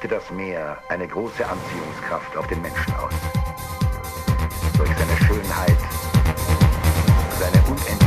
übte das Meer eine große Anziehungskraft auf den Menschen aus. Durch seine Schönheit, seine Unendlichkeit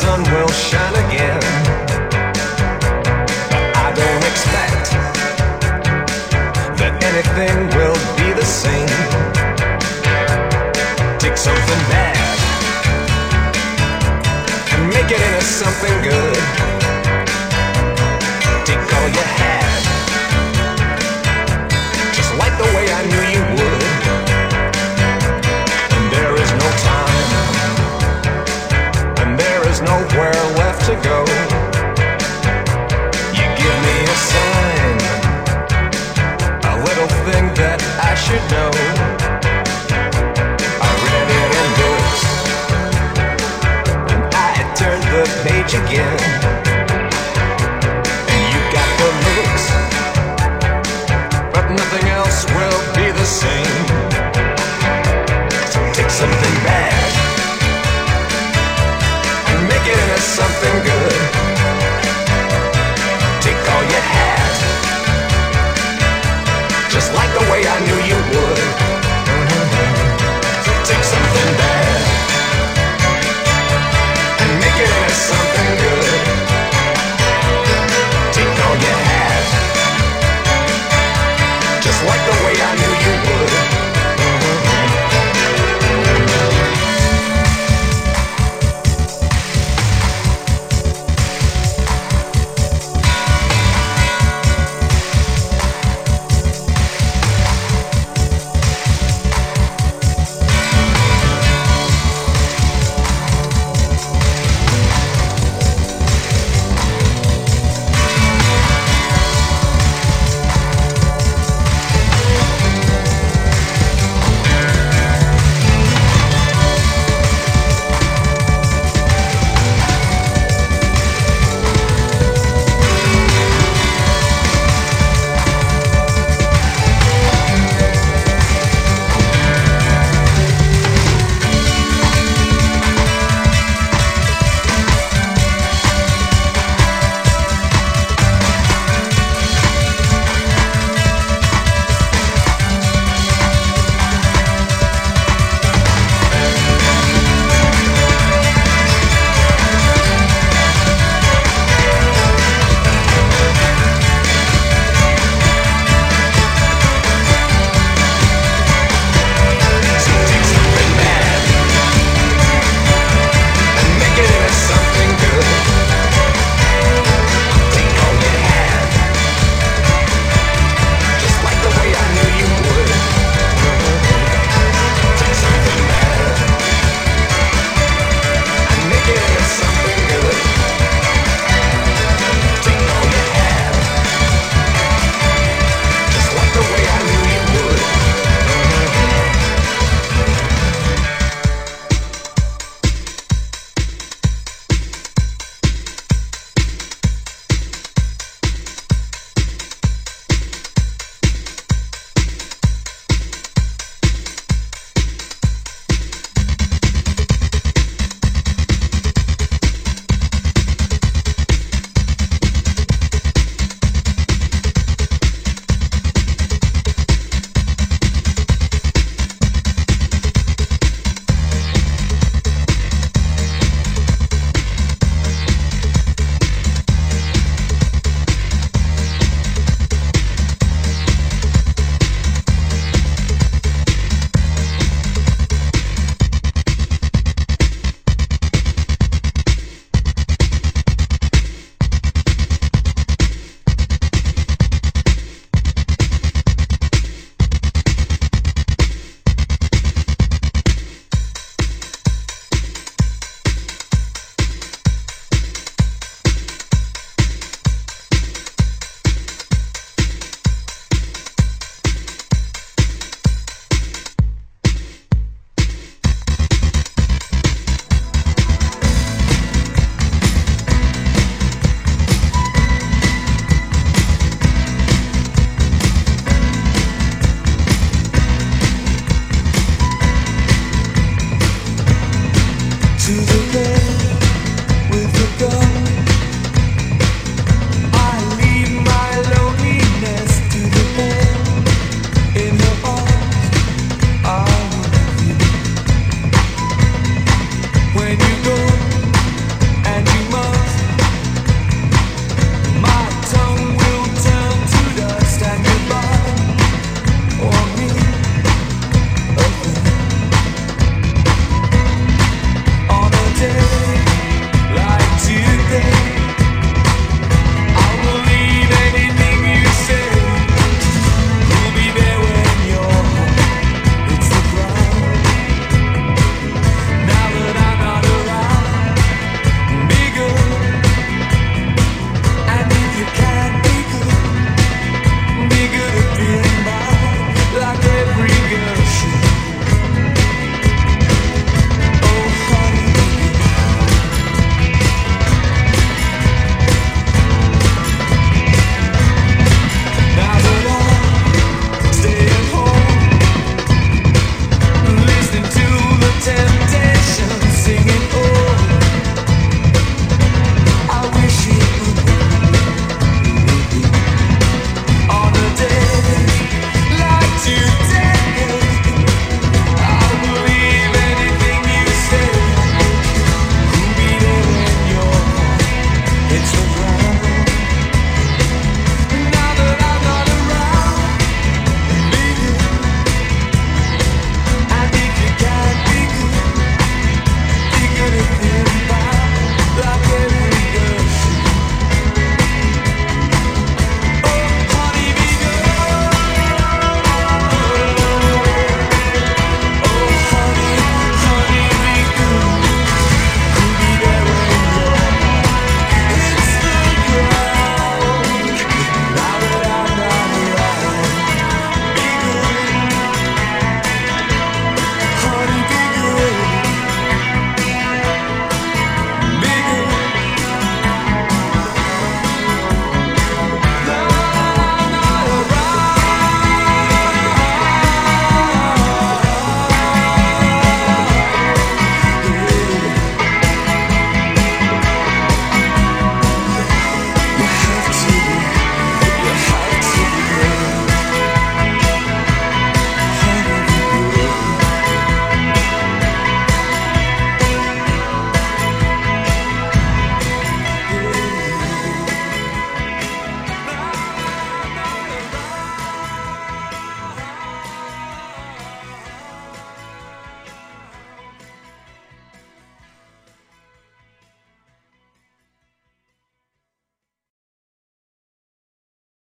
sun will shine again. But I don't expect that anything will be the same. Take something bad and make it into something good. again.